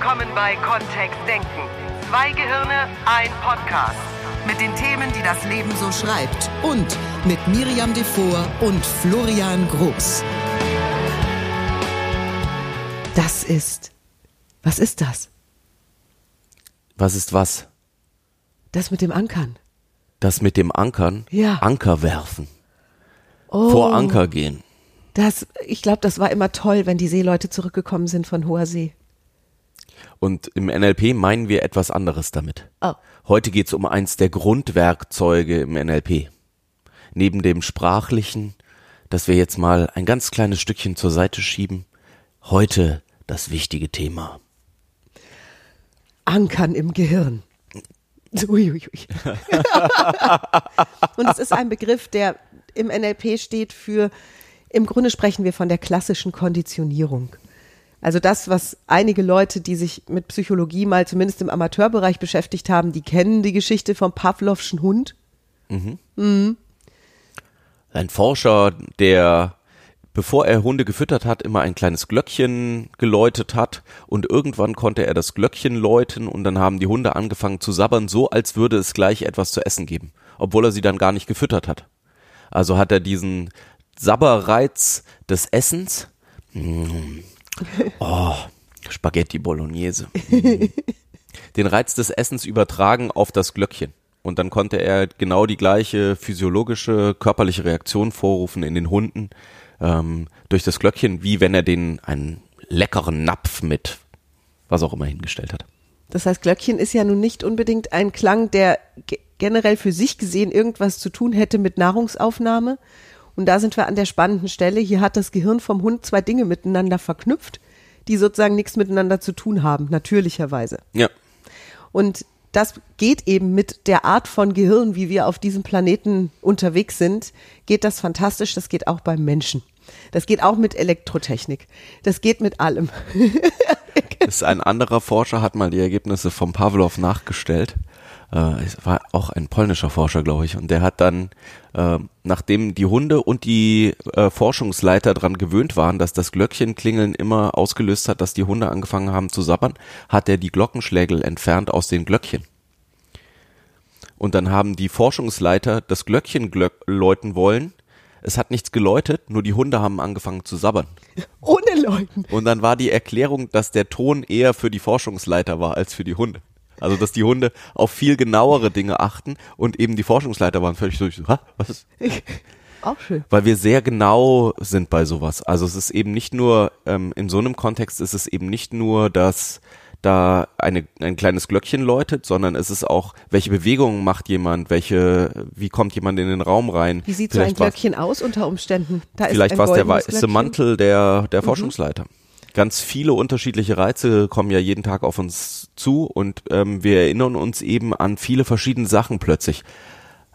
willkommen bei Kontext Denken. Zwei Gehirne, ein Podcast. Mit den Themen, die das Leben so schreibt. Und mit Miriam Devor und Florian Groß. Das ist. Was ist das? Was ist was? Das mit dem Ankern. Das mit dem Ankern? Ja. Anker werfen. Oh, Vor Anker gehen. Das, ich glaube, das war immer toll, wenn die Seeleute zurückgekommen sind von hoher See. Und im NLP meinen wir etwas anderes damit. Oh. Heute geht es um eins der Grundwerkzeuge im NLP. Neben dem sprachlichen, das wir jetzt mal ein ganz kleines Stückchen zur Seite schieben, heute das wichtige Thema. Ankern im Gehirn. Uiuiui. Und es ist ein Begriff, der im NLP steht für, im Grunde sprechen wir von der klassischen Konditionierung. Also das, was einige Leute, die sich mit Psychologie mal zumindest im Amateurbereich beschäftigt haben, die kennen die Geschichte vom Pavlovschen Hund. Ein Forscher, der bevor er Hunde gefüttert hat, immer ein kleines Glöckchen geläutet hat und irgendwann konnte er das Glöckchen läuten und dann haben die Hunde angefangen zu sabbern, so als würde es gleich etwas zu essen geben, obwohl er sie dann gar nicht gefüttert hat. Also hat er diesen Sabberreiz des Essens. Oh, Spaghetti Bolognese. Mm. Den Reiz des Essens übertragen auf das Glöckchen. Und dann konnte er genau die gleiche physiologische, körperliche Reaktion vorrufen in den Hunden ähm, durch das Glöckchen, wie wenn er den einen leckeren Napf mit was auch immer hingestellt hat. Das heißt, Glöckchen ist ja nun nicht unbedingt ein Klang, der ge generell für sich gesehen irgendwas zu tun hätte mit Nahrungsaufnahme. Und da sind wir an der spannenden Stelle. Hier hat das Gehirn vom Hund zwei Dinge miteinander verknüpft, die sozusagen nichts miteinander zu tun haben, natürlicherweise. Ja. Und das geht eben mit der Art von Gehirn, wie wir auf diesem Planeten unterwegs sind, geht das fantastisch. Das geht auch beim Menschen. Das geht auch mit Elektrotechnik. Das geht mit allem. Ist ein anderer Forscher, hat mal die Ergebnisse vom Pavlov nachgestellt. Äh, es war auch ein polnischer Forscher, glaube ich. Und der hat dann, äh, nachdem die Hunde und die äh, Forschungsleiter dran gewöhnt waren, dass das Glöckchenklingeln immer ausgelöst hat, dass die Hunde angefangen haben zu sabbern, hat er die Glockenschlägel entfernt aus den Glöckchen. Und dann haben die Forschungsleiter das Glöckchen glöck läuten wollen. Es hat nichts geläutet, nur die Hunde haben angefangen zu sabbern. Ohne Leuten. Und dann war die Erklärung, dass der Ton eher für die Forschungsleiter war als für die Hunde. Also dass die Hunde auf viel genauere Dinge achten und eben die Forschungsleiter waren völlig so, "Ha, was? Auch schön. Weil wir sehr genau sind bei sowas. Also es ist eben nicht nur, ähm, in so einem Kontext ist es eben nicht nur, dass da eine, ein kleines Glöckchen läutet, sondern es ist auch, welche Bewegungen macht jemand, welche, wie kommt jemand in den Raum rein. Wie sieht so ein Vielleicht Glöckchen aus unter Umständen? Da ist Vielleicht war es der weiße. Mantel der, der Forschungsleiter. Ganz viele unterschiedliche Reize kommen ja jeden Tag auf uns zu und ähm, wir erinnern uns eben an viele verschiedene Sachen plötzlich.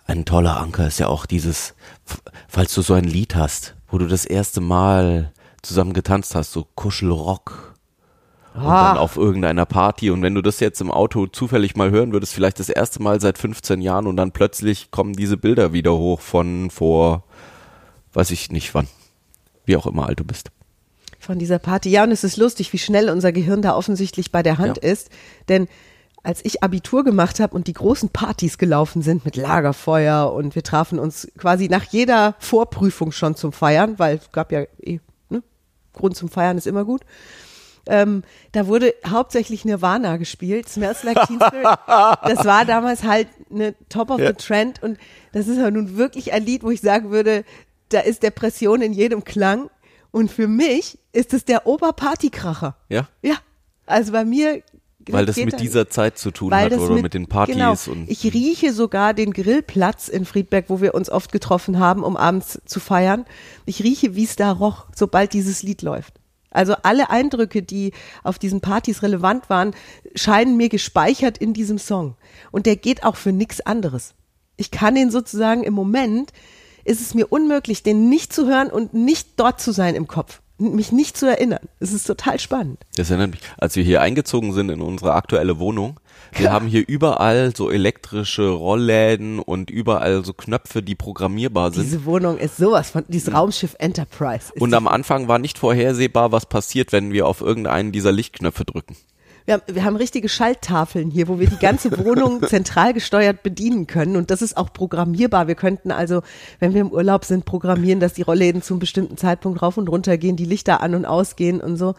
Ein toller Anker ist ja auch dieses, falls du so ein Lied hast, wo du das erste Mal zusammen getanzt hast, so Kuschelrock. Und Ah. dann auf irgendeiner Party. Und wenn du das jetzt im Auto zufällig mal hören würdest, vielleicht das erste Mal seit 15 Jahren und dann plötzlich kommen diese Bilder wieder hoch von vor, weiß ich nicht wann. Wie auch immer alt du bist. Von dieser Party. Ja, und es ist lustig, wie schnell unser Gehirn da offensichtlich bei der Hand Ja. ist. Denn als ich Abitur gemacht habe und die großen Partys gelaufen sind mit Lagerfeuer und wir trafen uns quasi nach jeder Vorprüfung schon zum Feiern, weil es gab ja eh, ne? Grund zum Feiern ist immer gut. Ähm, da wurde hauptsächlich Nirvana gespielt, Smells Like Teen Spirit. Das war damals halt eine Top of Ja. the Trend und das ist ja nun wirklich ein Lied, wo ich sagen würde, da ist Depression in jedem Klang und für mich ist es der Oberpartykracher. Ja? Ja, also bei mir Weil das mit da- dieser Zeit zu tun hat oder mit, den Partys genau, und ich rieche sogar den Grillplatz in Friedberg, wo wir uns oft getroffen haben, um abends zu feiern. Ich rieche, wie es da roch, sobald dieses Lied läuft. Also alle Eindrücke, die auf diesen Partys relevant waren, scheinen mir gespeichert in diesem Song. Und der geht auch für nichts anderes. Ich kann ihn sozusagen im Moment, ist es mir unmöglich, den nicht zu hören und nicht dort zu sein im Kopf. Mich nicht zu erinnern. Es ist total spannend. Das erinnert mich, als wir hier eingezogen sind in unsere aktuelle Wohnung, wir haben hier überall so elektrische Rollläden und überall so Knöpfe, die programmierbar sind. Diese Wohnung ist sowas von, dieses Raumschiff Enterprise. Ist und am Anfang war nicht vorhersehbar, was passiert, wenn wir auf irgendeinen dieser Lichtknöpfe drücken. Wir haben, wir haben richtige Schalttafeln hier, wo wir die ganze Wohnung zentral gesteuert bedienen können. Und das ist auch programmierbar. Wir könnten also, wenn wir im Urlaub sind, programmieren, dass die Rollläden zum bestimmten Zeitpunkt rauf und runter gehen, die Lichter an und ausgehen und so.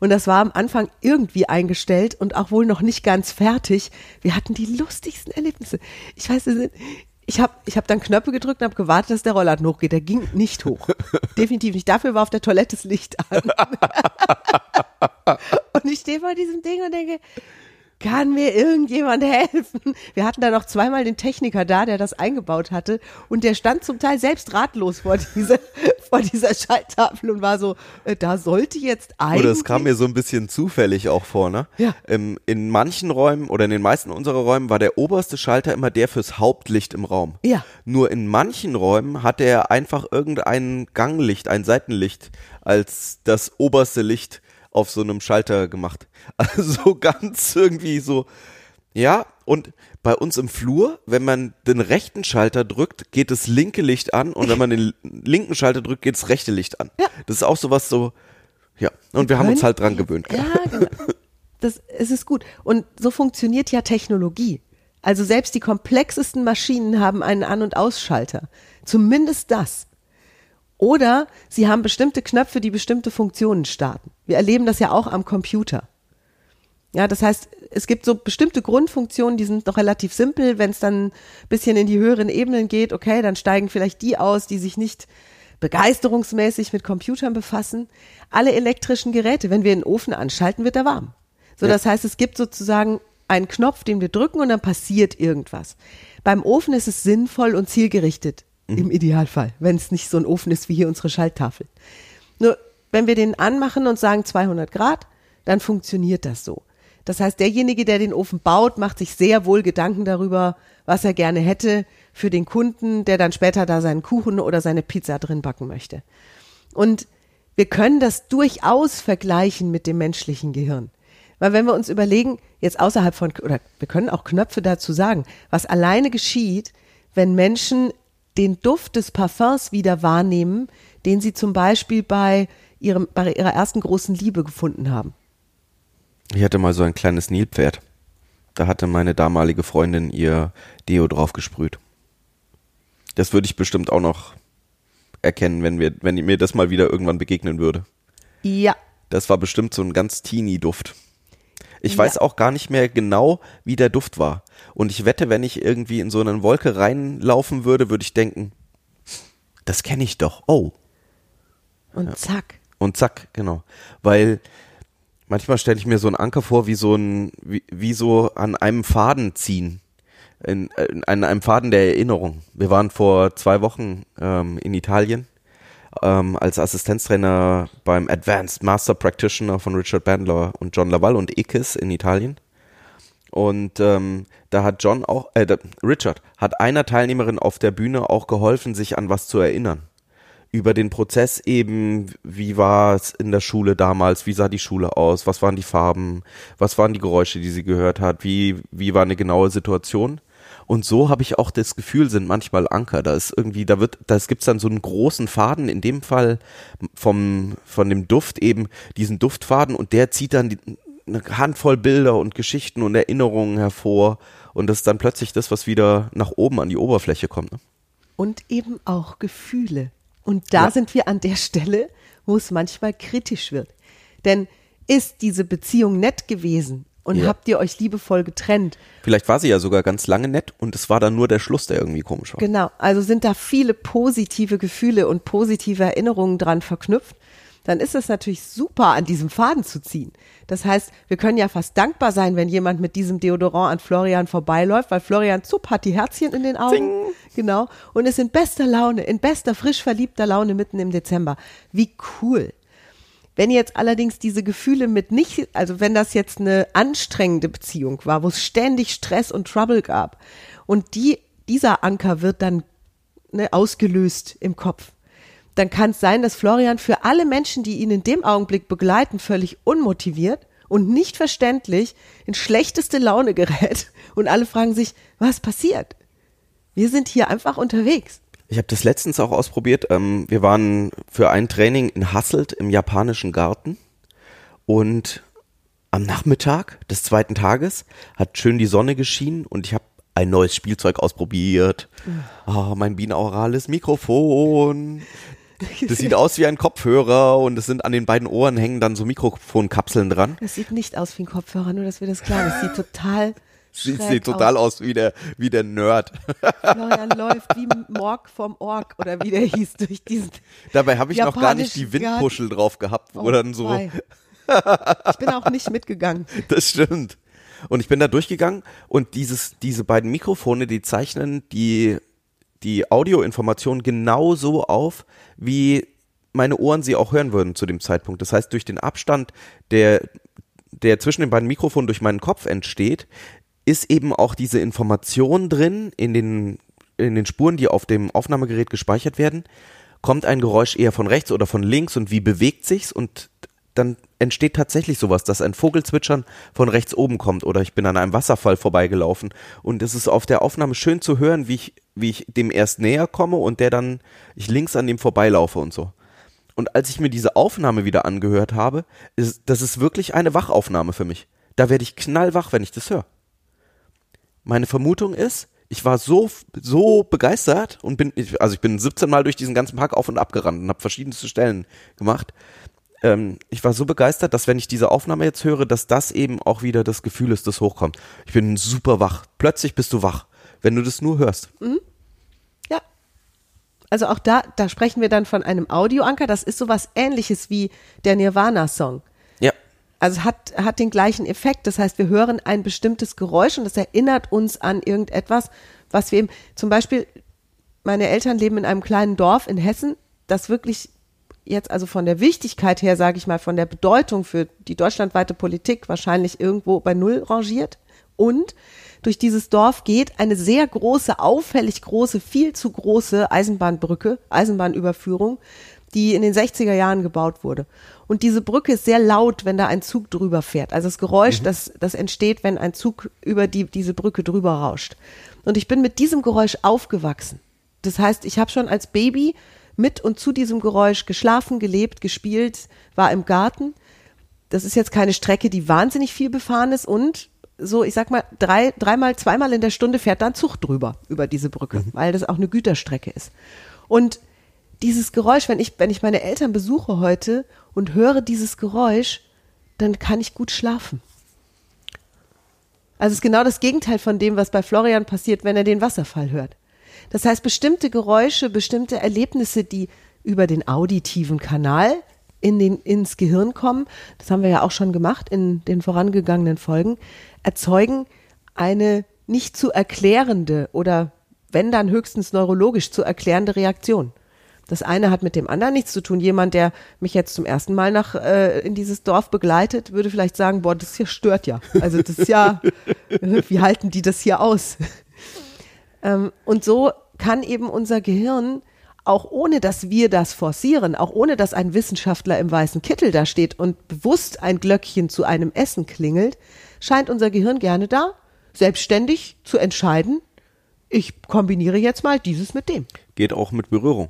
Und das war am Anfang irgendwie eingestellt und auch wohl noch nicht ganz fertig. Wir hatten die lustigsten Erlebnisse. Ich weiß, ich habe ich hab dann Knöpfe gedrückt und habe gewartet, dass der Rollladen hochgeht. Der ging nicht hoch. Definitiv nicht. Dafür war auf der Toilette das Licht an. und ich stehe vor diesem Ding und denke, kann mir irgendjemand helfen? Wir hatten da noch zweimal den Techniker da, der das eingebaut hatte und der stand zum Teil selbst ratlos vor dieser, vor dieser Schalttafel und war so, äh, da sollte jetzt eigentlich. Oder es kam mir so ein bisschen zufällig auch vor, ne? Ja. Ähm, in manchen Räumen oder in den meisten unserer Räumen war der oberste Schalter immer der fürs Hauptlicht im Raum. Ja. Nur in manchen Räumen hatte er einfach irgendein Ganglicht, ein Seitenlicht als das oberste Licht auf so einem Schalter gemacht. Also ganz irgendwie so, ja, und bei uns im Flur, wenn man den rechten Schalter drückt, geht das linke Licht an und wenn man den linken Schalter drückt, geht das rechte Licht an. Ja. Das ist auch sowas so, ja, und wir, haben uns halt dran gewöhnt. Ja, genau. Das, es ist gut. Und so funktioniert ja Technologie. Also selbst die komplexesten Maschinen haben einen An- und Ausschalter. Zumindest das. Oder sie haben bestimmte Knöpfe, die bestimmte Funktionen starten. Wir erleben das ja auch am Computer. Ja, das heißt, es gibt so bestimmte Grundfunktionen, die sind noch relativ simpel. Wenn es dann ein bisschen in die höheren Ebenen geht, okay, dann steigen vielleicht die aus, die sich nicht begeisterungsmäßig mit Computern befassen. Alle elektrischen Geräte, wenn wir den Ofen anschalten, wird er warm. So, Ja. das heißt, es gibt sozusagen einen Knopf, den wir drücken und dann passiert irgendwas. Beim Ofen ist es sinnvoll und zielgerichtet, im Idealfall, wenn es nicht so ein Ofen ist wie hier unsere Schalttafel. Nur, wenn wir den anmachen und sagen 200 Grad, dann funktioniert das so. Das heißt, derjenige, der den Ofen baut, macht sich sehr wohl Gedanken darüber, was er gerne hätte für den Kunden, der dann später da seinen Kuchen oder seine Pizza drin backen möchte. Und wir können das durchaus vergleichen mit dem menschlichen Gehirn. Weil wenn wir uns überlegen, jetzt außerhalb von, oder wir können auch Knöpfe dazu sagen, was alleine geschieht, wenn Menschen den Duft des Parfums wieder wahrnehmen, den sie zum Beispiel bei, ihrem, bei ihrer ersten großen Liebe gefunden haben. Ich hatte mal so ein kleines Nilpferd. Da hatte meine damalige Freundin ihr Deo drauf gesprüht. Das würde ich bestimmt auch noch erkennen, wenn wir, wenn mir das mal wieder irgendwann begegnen würde. Ja, Das war bestimmt so ein ganz teeny Duft. Ich Ja. weiß auch gar nicht mehr genau, wie der Duft war. Und ich wette, wenn ich irgendwie in so eine Wolke reinlaufen würde, würde ich denken, das kenne ich doch. Oh. und zack. Und zack, genau. Weil manchmal stelle ich mir so einen Anker vor, wie so ein, wie, wie so an einem Faden ziehen. In, in, an einem Faden der Erinnerung. Wir waren vor zwei Wochen ähm, in Italien ähm, als Assistenztrainer beim Advanced Master Practitioner von Richard Bandler und John Laval und Ikis in Italien. Und ähm, da hat John auch, äh, Richard hat einer Teilnehmerin auf der Bühne auch geholfen, sich an was zu erinnern. Über den Prozess eben, wie war es in der Schule damals, wie sah die Schule aus, was waren die Farben, was waren die Geräusche, die sie gehört hat, wie, wie war eine genaue Situation. Und so habe ich auch das Gefühl, sind manchmal Anker. Da ist irgendwie, da wird, da gibt's dann so einen großen Faden, in dem Fall vom, von dem Duft eben, diesen Duftfaden und der zieht dann die, eine Handvoll Bilder und Geschichten und Erinnerungen hervor und das ist dann plötzlich das, was wieder nach oben an die Oberfläche kommt. Ne? Und eben auch Gefühle. Und da Ja. sind wir an der Stelle, wo es manchmal kritisch wird. Denn ist diese Beziehung nett gewesen und Ja. habt ihr euch liebevoll getrennt? Vielleicht war sie ja sogar ganz lange nett und es war dann nur der Schluss, der irgendwie komisch war. Genau, also sind da viele positive Gefühle und positive Erinnerungen dran verknüpft, dann ist es natürlich super, an diesem Faden zu ziehen. Das heißt, wir können ja fast dankbar sein, wenn jemand mit diesem Deodorant an Florian vorbeiläuft, weil Florian zupp hat die Herzchen in den Augen. Genau. Und ist in bester Laune, in bester, frisch verliebter Laune mitten im Dezember. Wie cool. Wenn jetzt allerdings diese Gefühle mit nicht, also wenn das jetzt eine anstrengende Beziehung war, wo es ständig Stress und Trouble gab und die, dieser Anker wird dann ne, ausgelöst im Kopf, dann kann es sein, dass Florian für alle Menschen, die ihn in dem Augenblick begleiten, völlig unmotiviert und nicht verständlich in schlechteste Laune gerät und alle fragen sich, was passiert? Wir sind hier einfach unterwegs. Ich habe das letztens auch ausprobiert. Ähm, wir waren für ein Training in Hasselt im japanischen Garten und am Nachmittag des zweiten Tages hat schön die Sonne geschienen und ich habe ein neues Spielzeug ausprobiert. Oh, mein binaurales Mikrofon. Das sieht aus wie ein Kopfhörer und es sind an den beiden Ohren hängen dann so Mikrofonkapseln dran. Das sieht nicht aus wie ein Kopfhörer, nur dass wir das klar Das sieht total Sieht, sieht total aus. aus wie der, wie der Nerd. Florian läuft wie Morg vom Org oder wie der hieß durch diesen. Dabei habe ich noch gar nicht die. Windpuschel drauf gehabt, wo Oh, dann so, wei. Ich bin auch nicht mitgegangen. das stimmt. Und ich bin da durchgegangen und dieses, diese beiden Mikrofone, die zeichnen die, die Audioinformation genauso auf, wie meine Ohren sie auch hören würden zu dem Zeitpunkt. Das heißt, durch den Abstand, der, der zwischen den beiden Mikrofonen durch meinen Kopf entsteht, ist eben auch diese Information drin in den, in den Spuren, die auf dem Aufnahmegerät gespeichert werden. Kommt ein Geräusch eher von rechts oder von links und wie bewegt sich's und dann entsteht tatsächlich sowas, dass ein Vogelzwitschern von rechts oben kommt oder ich bin an einem Wasserfall vorbeigelaufen und es ist auf der Aufnahme schön zu hören, wie ich, wie ich dem erst näher komme und der dann, ich links an dem vorbeilaufe und so. Und als ich mir diese Aufnahme wieder angehört habe, ist, das ist wirklich eine Wachaufnahme für mich. Da werde ich knallwach, wenn ich das höre. Meine Vermutung ist, ich war so, so begeistert und bin, also ich bin 17 Mal durch diesen ganzen Park auf und ab gerannt und habe verschiedenste Stellen gemacht. Ähm, ich war so begeistert, dass wenn ich diese Aufnahme jetzt höre, dass das eben auch wieder das Gefühl ist, das hochkommt. Ich bin super wach. Plötzlich bist du wach, wenn du das nur hörst. Ja. Also auch da, da sprechen wir dann von einem Audioanker. Das ist sowas ähnliches wie der Nirvana-Song. Also hat, hat den gleichen Effekt. Das heißt, wir hören ein bestimmtes Geräusch und das erinnert uns an irgendetwas, was wir eben, zum Beispiel, meine Eltern leben in einem kleinen Dorf in Hessen, das wirklich jetzt also von der Wichtigkeit her, sage ich mal, von der Bedeutung für die deutschlandweite Politik wahrscheinlich irgendwo bei Null rangiert. Und durch dieses Dorf geht eine sehr große, auffällig große, viel zu große Eisenbahnbrücke, Eisenbahnüberführung, die in den 60er Jahren gebaut wurde. Und diese Brücke ist sehr laut, wenn da ein Zug drüber fährt. Also das Geräusch, das, das entsteht, wenn ein Zug über die, diese Brücke drüber rauscht. Und ich bin mit diesem Geräusch aufgewachsen. Das heißt, ich habe schon als Baby mit und zu diesem Geräusch geschlafen, gelebt, gespielt, war im Garten. Das ist jetzt keine Strecke, die wahnsinnig viel befahren ist und so, ich sag mal, drei, dreimal, zweimal in der Stunde fährt da ein Zug drüber, über diese Brücke, weil das auch eine Güterstrecke ist. Und dieses Geräusch, wenn ich, wenn ich meine Eltern besuche heute und höre dieses Geräusch, dann kann ich gut schlafen. Also es ist genau das Gegenteil von dem, was bei Florian passiert, wenn er den Wasserfall hört. Das heißt, bestimmte Geräusche, bestimmte Erlebnisse, die über den auditiven Kanal in den, ins Gehirn kommen, das haben wir ja auch schon gemacht in den vorangegangenen Folgen, erzeugen eine nicht zu erklärende oder wenn dann höchstens neurologisch zu erklärende Reaktion. Das eine hat mit dem anderen nichts zu tun. Jemand, der mich jetzt zum ersten Mal nach äh, in dieses Dorf begleitet, würde vielleicht sagen, boah, das hier stört ja. Also das ist ja, wie halten die das hier aus? Ähm, und so kann eben unser Gehirn, auch ohne dass wir das forcieren, auch ohne dass ein Wissenschaftler im weißen Kittel da steht und bewusst ein Glöckchen zu einem Essen klingelt, scheint unser Gehirn gerne da, selbstständig zu entscheiden, ich kombiniere jetzt mal dieses mit dem. Geht auch mit Berührung.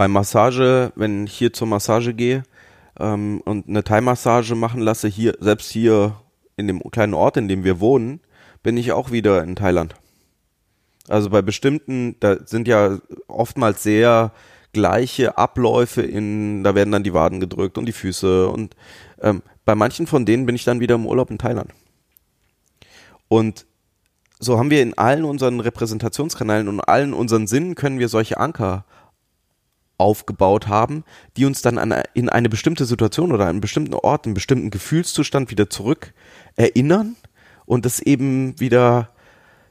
Bei Massage, wenn ich hier zur Massage gehe ähm, und eine Thai-Massage machen lasse, hier, selbst hier in dem kleinen Ort, in dem wir wohnen, bin ich auch wieder in Thailand. Also bei bestimmten, da sind ja oftmals sehr gleiche Abläufe in, da werden dann die Waden gedrückt und die Füße und ähm, bei manchen von denen bin ich dann wieder im Urlaub in Thailand. Und so haben wir in allen unseren Repräsentationskanälen und allen unseren Sinnen können wir solche Anker aufgebaut haben, die uns dann an, in eine bestimmte Situation oder einen bestimmten Ort, einen bestimmten Gefühlszustand wieder zurück erinnern und das eben wieder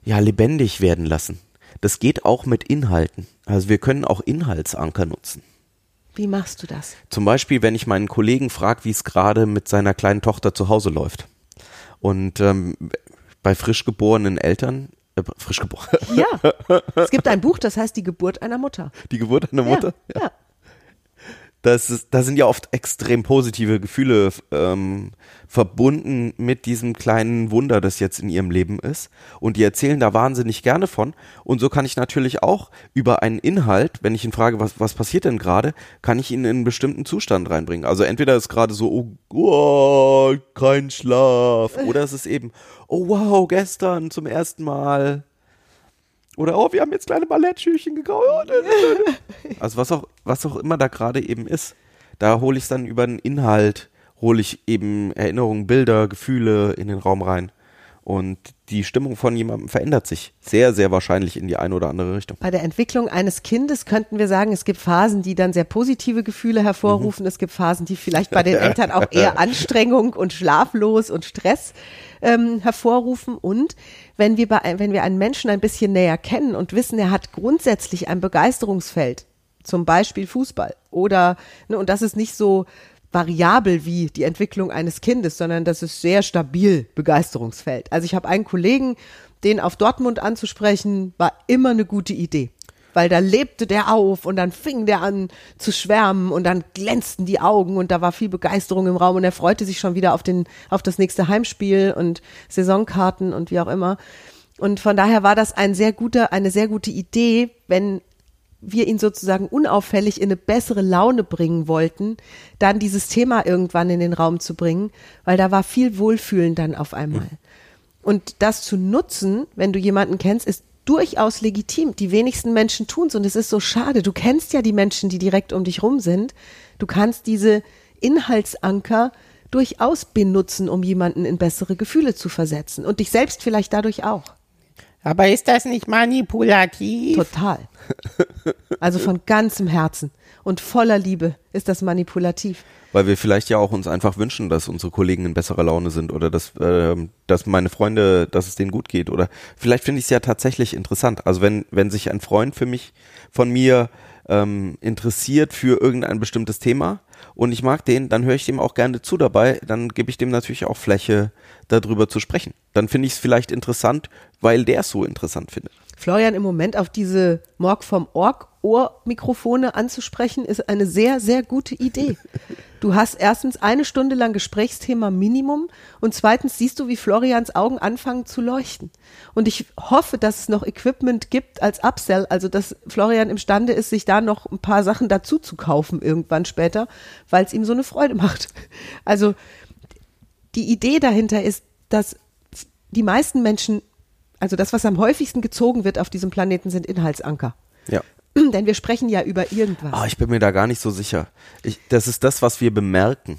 ja lebendig werden lassen. Das geht auch mit Inhalten. Also wir können auch Inhaltsanker nutzen. Wie machst du das? Zum Beispiel, wenn ich meinen Kollegen frage, wie es gerade mit seiner kleinen Tochter zu Hause läuft. Und ähm, bei frisch geborenen Eltern, frisch geboren, Ja, es gibt ein Buch, das heißt Die Geburt einer Mutter. die Geburt einer Mutter, Ja, ja. Das ist, da sind ja oft extrem positive Gefühle ähm, verbunden mit diesem kleinen Wunder, das jetzt in ihrem Leben ist. Und die erzählen da wahnsinnig gerne von. Und so kann ich natürlich auch über einen Inhalt, wenn ich ihn frage, was, was passiert denn gerade, kann ich ihn in einen bestimmten Zustand reinbringen. Also entweder ist gerade so, oh, oh, kein Schlaf. Oder es ist eben, oh wow, gestern zum ersten Mal. Oder oh, wir haben jetzt kleine Ballettschüchen gekauft. Also was auch, was auch immer da gerade eben ist, da hole ich es dann über den Inhalt, hole ich eben Erinnerungen, Bilder, Gefühle in den Raum rein. Und die Stimmung von jemandem verändert sich sehr, sehr wahrscheinlich in die eine oder andere Richtung. Bei der Entwicklung eines Kindes könnten wir sagen, es gibt Phasen, die dann sehr positive Gefühle hervorrufen. Es gibt Phasen, die vielleicht bei den Eltern auch eher Anstrengung und schlaflos und Stress ähm, hervorrufen. Und wenn wir, bei, wenn wir einen Menschen ein bisschen näher kennen und wissen, er hat grundsätzlich ein Begeisterungsfeld, zum Beispiel Fußball oder, ne, und das ist nicht so variabel wie die Entwicklung eines Kindes, sondern das ist sehr stabil Begeisterungsfeld. Also ich habe einen Kollegen, den auf Dortmund anzusprechen, war immer eine gute Idee. Weil da lebte der auf und dann fing der an zu schwärmen und dann glänzten die Augen und da war viel Begeisterung im Raum und er freute sich schon wieder auf den, auf das nächste Heimspiel und Saisonkarten und wie auch immer. Und von daher war das ein sehr guter, eine sehr gute Idee, wenn wir ihn sozusagen unauffällig in eine bessere Laune bringen wollten, dann dieses Thema irgendwann in den Raum zu bringen, weil da war viel Wohlfühlen dann auf einmal. Und das zu nutzen, wenn du jemanden kennst, ist durchaus legitim. Die wenigsten Menschen tun es und es ist so schade. Du kennst ja die Menschen, die direkt um dich rum sind. Du kannst diese Inhaltsanker durchaus benutzen, um jemanden in bessere Gefühle zu versetzen und dich selbst vielleicht dadurch auch. Aber ist das nicht manipulativ? Total. Also von ganzem Herzen und voller Liebe ist das manipulativ. Weil wir vielleicht ja auch uns einfach wünschen, dass unsere Kollegen in besserer Laune sind oder dass, äh, dass meine Freunde, dass es denen gut geht. Oder vielleicht finde ich es ja tatsächlich interessant. Also wenn, wenn sich ein Freund für mich, von mir ähm, interessiert für irgendein bestimmtes Thema und ich mag den, dann höre ich dem auch gerne zu dabei, dann gebe ich dem natürlich auch Fläche, darüber zu sprechen. Dann finde ich es vielleicht interessant, weil der es so interessant findet. Florian, im Moment auf diese Morg vom Org Ohrmikrofone anzusprechen, ist eine sehr, sehr gute Idee. Du hast erstens eine Stunde lang Gesprächsthema Minimum und zweitens siehst du, wie Florians Augen anfangen zu leuchten. Und ich hoffe, dass es noch Equipment gibt als Upsell, also dass Florian imstande ist, sich da noch ein paar Sachen dazu zu kaufen irgendwann später, weil es ihm so eine Freude macht. Also die Idee dahinter ist, dass die meisten Menschen, also das, was am häufigsten gezogen wird auf diesem Planeten, sind Inhaltsanker. Ja. Denn wir sprechen ja über irgendwas. Ah, ich bin mir da gar nicht so sicher. Ich, das ist das, was wir bemerken.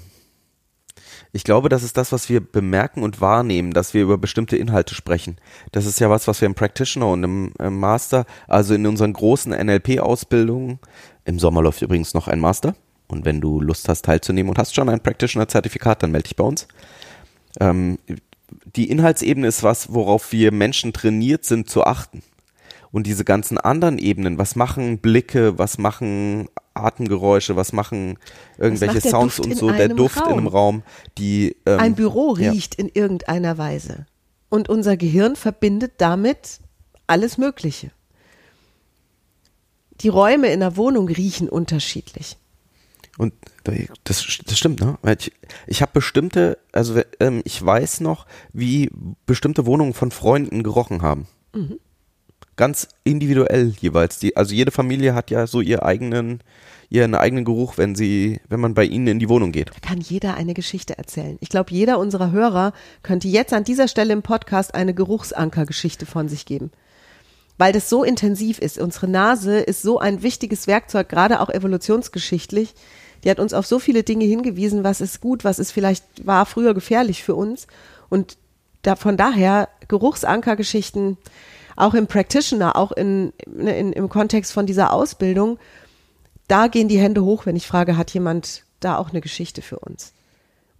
Ich glaube, das ist das, was wir bemerken und wahrnehmen, dass wir über bestimmte Inhalte sprechen. Das ist ja was, was wir im Practitioner und im, im Master, also in unseren großen NLP-Ausbildungen, im Sommer läuft übrigens noch ein Master. Und wenn du Lust hast, teilzunehmen und hast schon ein Practitioner-Zertifikat, dann melde dich bei uns. Ähm, die Inhaltsebene ist was, worauf wir Menschen trainiert sind zu achten. Und diese ganzen anderen Ebenen, was machen Blicke, was machen Atemgeräusche, was machen irgendwelche der Sounds Duft und in so, der Duft in Raum? einem Raum, die ähm, Ein Büro ja. riecht in irgendeiner Weise. Und unser Gehirn verbindet damit alles Mögliche. Die Räume in der Wohnung riechen unterschiedlich. Und das, das stimmt, ne? Ich, ich habe bestimmte, also ähm, ich weiß noch, wie bestimmte Wohnungen von Freunden gerochen haben. Ganz individuell jeweils. Die, also jede Familie hat ja so ihr eigenen, ihren eigenen Geruch, wenn sie, wenn man bei ihnen in die Wohnung geht. Da kann jeder eine Geschichte erzählen. Ich glaube, jeder unserer Hörer könnte jetzt an dieser Stelle im Podcast eine Geruchsankergeschichte von sich geben. Weil das so intensiv ist. Unsere Nase ist so ein wichtiges Werkzeug, gerade auch evolutionsgeschichtlich. Die hat uns auf so viele Dinge hingewiesen, was ist gut, was ist vielleicht, war früher gefährlich für uns. Und da, von daher Geruchsankergeschichten, auch im Practitioner, auch in, in, im Kontext von dieser Ausbildung, da gehen die Hände hoch, wenn ich frage, hat jemand da auch eine Geschichte für uns?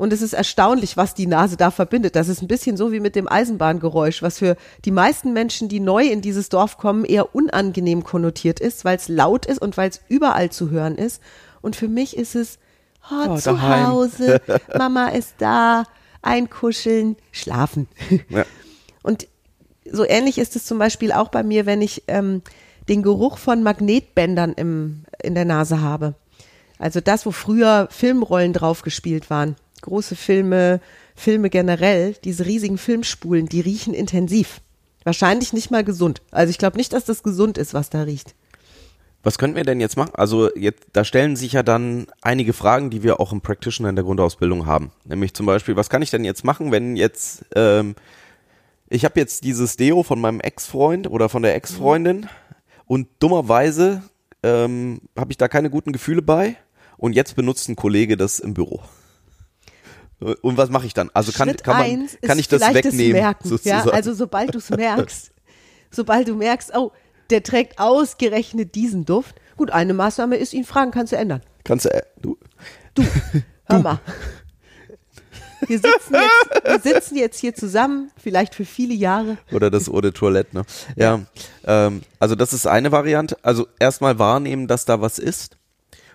Und es ist erstaunlich, was die Nase da verbindet. Das ist ein bisschen so wie mit dem Eisenbahngeräusch, was für die meisten Menschen, die neu in dieses Dorf kommen, eher unangenehm konnotiert ist, weil es laut ist und weil es überall zu hören ist. Und für mich ist es oh, Oh, zu daheim. Hause, Mama ist da, einkuscheln, schlafen. Ja. Und so ähnlich ist es zum Beispiel auch bei mir, wenn ich ähm, den Geruch von Magnetbändern im, in der Nase habe. Also das, wo früher Filmrollen drauf gespielt waren. Große Filme, Filme generell, diese riesigen Filmspulen, die riechen intensiv. Wahrscheinlich nicht mal gesund. Also ich glaube nicht, dass das gesund ist, was da riecht. Was könnten wir denn jetzt machen? Also jetzt, da stellen sich ja dann einige Fragen, die wir auch im Practitioner in der Grundausbildung haben. Nämlich zum Beispiel, was kann ich denn jetzt machen, wenn jetzt ähm, ich habe jetzt dieses Deo von meinem Ex-Freund oder von der Ex-Freundin und dummerweise ähm, habe ich da keine guten Gefühle bei und jetzt benutzt ein Kollege das im Büro. Und was mache ich dann? Also kann, Schritt kann, man, kann ich das wegnehmen? merken, sozusagen? Ja, also sobald du es merkst, sobald du merkst, oh, der trägt ausgerechnet diesen Duft. Gut, eine Maßnahme ist, ihn fragen, kannst du ändern. Kannst du, äh, du, Hör mal. Wir sitzen, jetzt, wir sitzen jetzt hier zusammen, vielleicht für viele Jahre. oder das de Toilette, ne? Ja, ähm, also das ist eine Variante. Also erstmal wahrnehmen, dass da was ist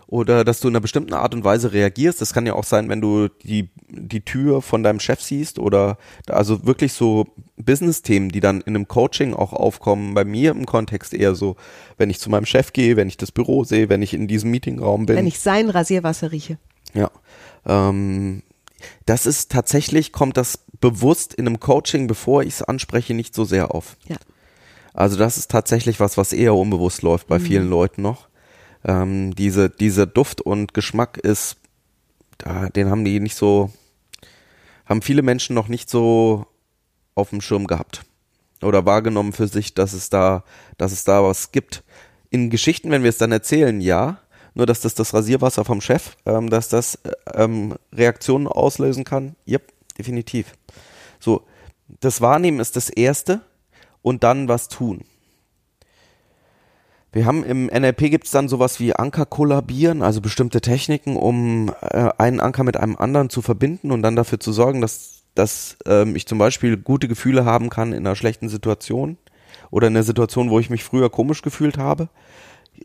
oder dass du in einer bestimmten Art und Weise reagierst. Das kann ja auch sein, wenn du die, die Tür von deinem Chef siehst oder also wirklich so Business-Themen, die dann in einem Coaching auch aufkommen. Bei mir im Kontext eher so, wenn ich zu meinem Chef gehe, wenn ich das Büro sehe, wenn ich in diesem Meetingraum bin. Wenn ich sein Rasierwasser rieche. Ja. Ähm, das ist tatsächlich, kommt das bewusst in einem Coaching, bevor ich es anspreche, nicht so sehr auf. Ja. Also das ist tatsächlich was, was eher unbewusst läuft bei vielen Leuten noch. Ähm, diese, dieser Duft und Geschmack ist, da, den haben die nicht so, haben viele Menschen noch nicht so auf dem Schirm gehabt oder wahrgenommen für sich, dass es da, dass es da was gibt. In Geschichten, wenn wir es dann erzählen, ja, nur dass das das Rasierwasser vom Chef, ähm, dass das äh, ähm, Reaktionen auslösen kann. Yep, definitiv. So, das Wahrnehmen ist das Erste und dann was tun. Wir haben im NLP gibt es dann sowas wie Anker kollabieren, also bestimmte Techniken, um äh, einen Anker mit einem anderen zu verbinden und dann dafür zu sorgen, dass, dass ähm, ich zum Beispiel gute Gefühle haben kann in einer schlechten Situation oder in einer Situation, wo ich mich früher komisch gefühlt habe.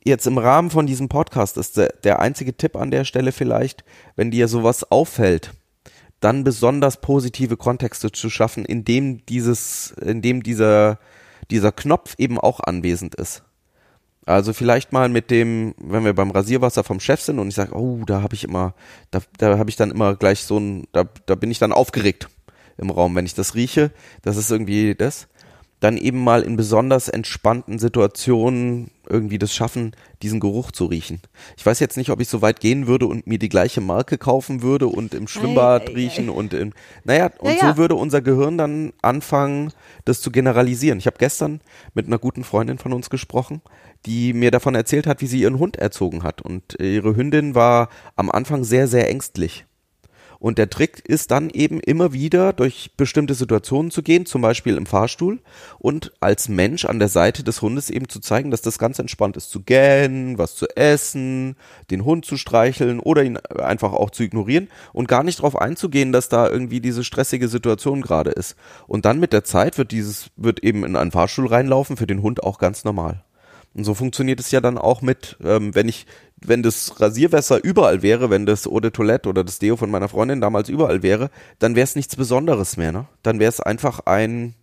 Jetzt im Rahmen von diesem Podcast ist der, der einzige Tipp an der Stelle vielleicht, wenn dir sowas auffällt, dann besonders positive Kontexte zu schaffen, in dem dieses, in dem dieser, dieser Knopf eben auch anwesend ist. Also vielleicht mal mit dem, wenn wir beim Rasierwasser vom Chef sind und ich sage, oh, da habe ich immer, da, da habe ich dann immer gleich so ein, da, da bin ich dann aufgeregt im Raum, wenn ich das rieche. Das ist irgendwie das. Dann eben mal in besonders entspannten Situationen irgendwie das schaffen, diesen Geruch zu riechen. Ich weiß jetzt nicht, ob ich so weit gehen würde und mir die gleiche Marke kaufen würde und im Schwimmbad ei, ei. riechen und in, naja, und Naja. so würde unser Gehirn dann anfangen, das zu generalisieren. Ich habe gestern mit einer guten Freundin von uns gesprochen, die mir davon erzählt hat, wie sie ihren Hund erzogen hat. Und ihre Hündin war am Anfang sehr, sehr ängstlich. Und der Trick ist dann eben immer wieder durch bestimmte Situationen zu gehen, zum Beispiel im Fahrstuhl und als Mensch an der Seite des Hundes eben zu zeigen, dass das ganz entspannt ist, zu gähnen, was zu essen, den Hund zu streicheln oder ihn einfach auch zu ignorieren und gar nicht darauf einzugehen, dass da irgendwie diese stressige Situation gerade ist. Und dann mit der Zeit wird dieses, wird eben in einen Fahrstuhl reinlaufen, für den Hund auch ganz normal. Und so funktioniert es ja dann auch mit, ähm, wenn ich, wenn das Rasierwasser überall wäre, wenn das Eau de Toilette oder das Deo von meiner Freundin damals überall wäre, dann wäre es nichts Besonderes mehr, ne? Dann wäre es einfach ein,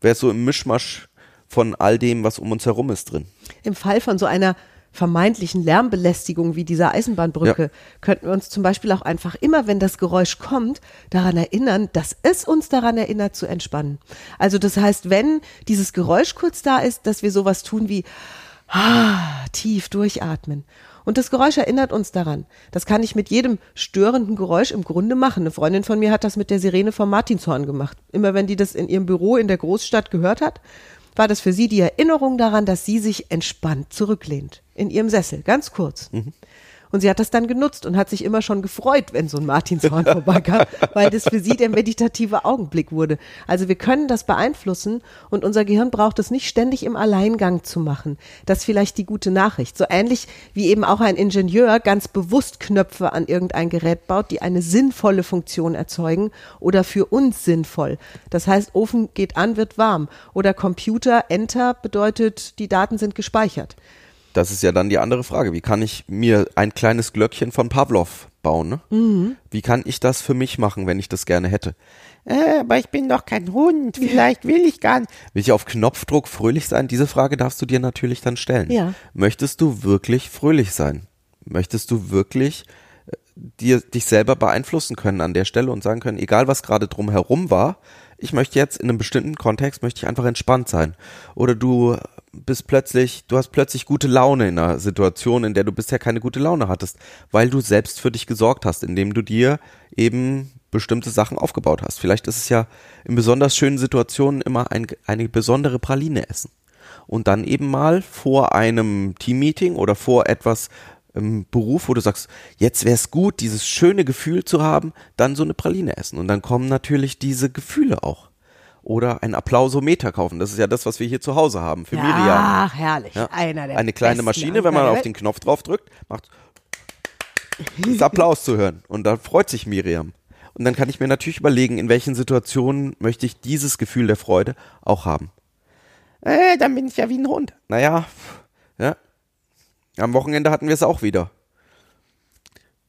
wäre es so im Mischmasch von all dem, was um uns herum ist drin. Im Fall von so einer vermeintlichen Lärmbelästigung wie dieser Eisenbahnbrücke könnten wir uns zum Beispiel auch einfach immer, wenn das Geräusch kommt, daran erinnern, dass es uns daran erinnert zu entspannen. Also das heißt, wenn dieses Geräusch kurz da ist, dass wir sowas tun wie ah, tief durchatmen. Und das Geräusch erinnert uns daran. Das kann ich mit jedem störenden Geräusch im Grunde machen. Eine Freundin von mir hat das mit der Sirene vom Martinshorn gemacht. Immer wenn die das in ihrem Büro in der Großstadt gehört hat, war das für sie die Erinnerung daran, dass sie sich entspannt zurücklehnt. In ihrem Sessel, ganz kurz. Und sie hat das dann genutzt und hat sich immer schon gefreut, wenn so ein Martinshorn vorbeikam, weil das für sie der meditative Augenblick wurde. Also wir können das beeinflussen und unser Gehirn braucht es nicht ständig im Alleingang zu machen. Das ist vielleicht die gute Nachricht. So ähnlich wie eben auch ein Ingenieur ganz bewusst Knöpfe an irgendein Gerät baut, die eine sinnvolle Funktion erzeugen oder für uns sinnvoll. Das heißt, Ofen geht an, wird warm. Oder Computer, Enter bedeutet, die Daten sind gespeichert. Das ist ja dann die andere Frage. Wie kann ich mir ein kleines Glöckchen von Pavlov bauen? Ne? Mhm. Wie kann ich das für mich machen, wenn ich das gerne hätte? Äh, aber ich bin doch kein Hund. Vielleicht will ich gar nicht. Will ich auf Knopfdruck fröhlich sein? Diese Frage darfst du dir natürlich dann stellen. Ja. Möchtest du wirklich fröhlich sein? möchtest du wirklich äh, dir, dich selber beeinflussen können an der Stelle und sagen können, egal was gerade drumherum war, ich möchte jetzt in einem bestimmten Kontext, möchte ich einfach entspannt sein. Oder du bist plötzlich, du hast plötzlich gute Laune in einer Situation, in der du bisher keine gute Laune hattest, weil du selbst für dich gesorgt hast, indem du dir eben bestimmte Sachen aufgebaut hast. Vielleicht ist es ja in besonders schönen Situationen immer ein, eine besondere Praline essen. Und dann eben mal vor einem Teammeeting oder vor etwas im Beruf, wo du sagst, jetzt wäre es gut, dieses schöne Gefühl zu haben, dann so eine Praline essen. Und dann kommen natürlich diese Gefühle auch. Oder ein Applausometer kaufen. Das ist ja das, was wir hier zu Hause haben für Miriam. Ach, herrlich. Ja. Einer der Eine kleine Maschine, wenn man auf den Knopf drauf drückt, macht ist Applaus zu hören. Und dann freut sich Miriam. Und dann kann ich mir natürlich überlegen, in welchen Situationen möchte ich dieses Gefühl der Freude auch haben. Äh, dann bin ich ja wie ein Hund. Naja, ja. Am Wochenende hatten wir es auch wieder.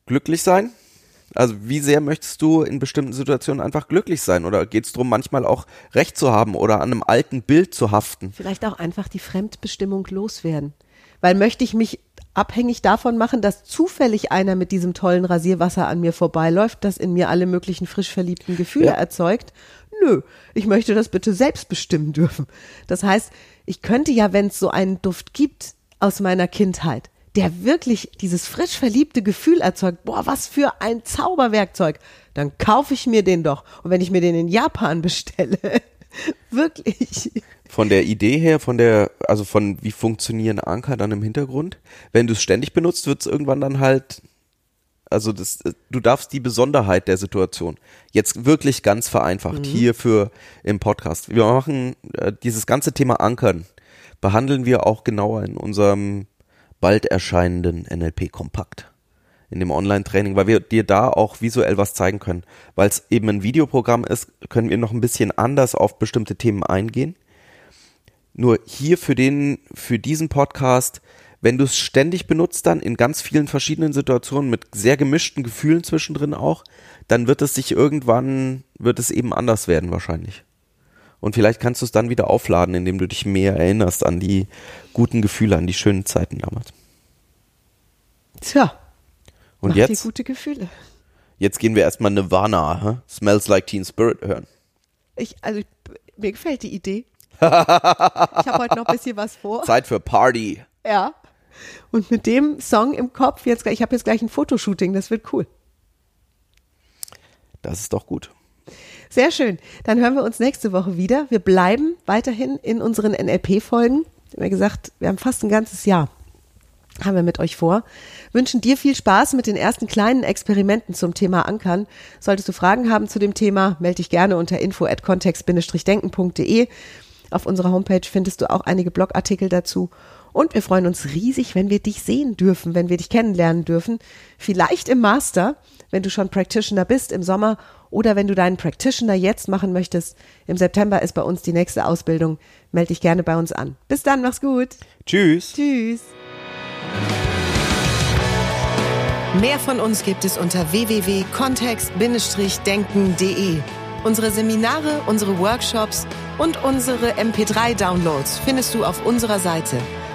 Glücklich sein? Also wie sehr möchtest du in bestimmten Situationen einfach glücklich sein? Oder geht es darum, manchmal auch Recht zu haben oder an einem alten Bild zu haften? Vielleicht auch einfach die Fremdbestimmung loswerden. Weil möchte ich mich abhängig davon machen, dass zufällig einer mit diesem tollen Rasierwasser an mir vorbeiläuft, das in mir alle möglichen frisch verliebten Gefühle Ja. erzeugt. Nö, ich möchte das bitte selbst bestimmen dürfen. Das heißt, ich könnte ja, wenn es so einen Duft gibt aus meiner Kindheit, der wirklich dieses frisch verliebte Gefühl erzeugt, boah, was für ein Zauberwerkzeug, dann kaufe ich mir den doch. Und wenn ich mir den in Japan bestelle, wirklich. Von der Idee her, von der, also von wie funktionieren Anker dann im Hintergrund? Wenn du es ständig benutzt, wird es irgendwann dann halt, also das, du darfst die Besonderheit der Situation jetzt wirklich ganz vereinfacht hier für im Podcast. Wir machen äh, dieses ganze Thema Ankern behandeln wir auch genauer in unserem bald erscheinenden NLP Kompakt in dem Online-Training, weil wir dir da auch visuell was zeigen können. Weil es eben ein Videoprogramm ist, können wir noch ein bisschen anders auf bestimmte Themen eingehen. Nur hier für den, für diesen Podcast, wenn du es ständig benutzt, dann in ganz vielen verschiedenen Situationen mit sehr gemischten Gefühlen zwischendrin auch, dann wird es sich irgendwann, wird es eben anders werden wahrscheinlich. Und vielleicht kannst du es dann wieder aufladen, indem du dich mehr erinnerst an die guten Gefühle, an die schönen Zeiten damals. Tja, Und mach dir jetzt, gute Gefühle. jetzt gehen wir erstmal Nirvana, hä? Smells Like Teen Spirit hören. Ich, also ich, mir gefällt die Idee. ich habe heute noch ein bisschen was vor. Zeit für Party. Ja. Und mit dem Song im Kopf, jetzt, ich habe jetzt gleich ein Fotoshooting, das wird cool. Das ist doch gut. Sehr schön. Dann hören wir uns nächste Woche wieder. Wir bleiben weiterhin in unseren NLP-Folgen. Ja gesagt, wir haben fast ein ganzes Jahr. Haben wir mit euch vor. Wünschen dir viel Spaß mit den ersten kleinen Experimenten zum Thema Ankern. Solltest du Fragen haben zu dem Thema, melde dich gerne unter info at kontext-denken.de. Auf unserer Homepage findest du auch einige Blogartikel dazu. Und wir freuen uns riesig, wenn wir dich sehen dürfen, wenn wir dich kennenlernen dürfen. Vielleicht im Master, wenn du schon Practitioner bist im Sommer oder wenn du deinen Practitioner jetzt machen möchtest. Im September ist bei uns die nächste Ausbildung. Melde dich gerne bei uns an. Bis dann, mach's gut. Tschüss. Tschüss. Mehr von uns gibt es unter www.kontext-denken.de. Unsere Seminare, unsere Workshops und unsere MP3-Downloads findest du auf unserer Seite.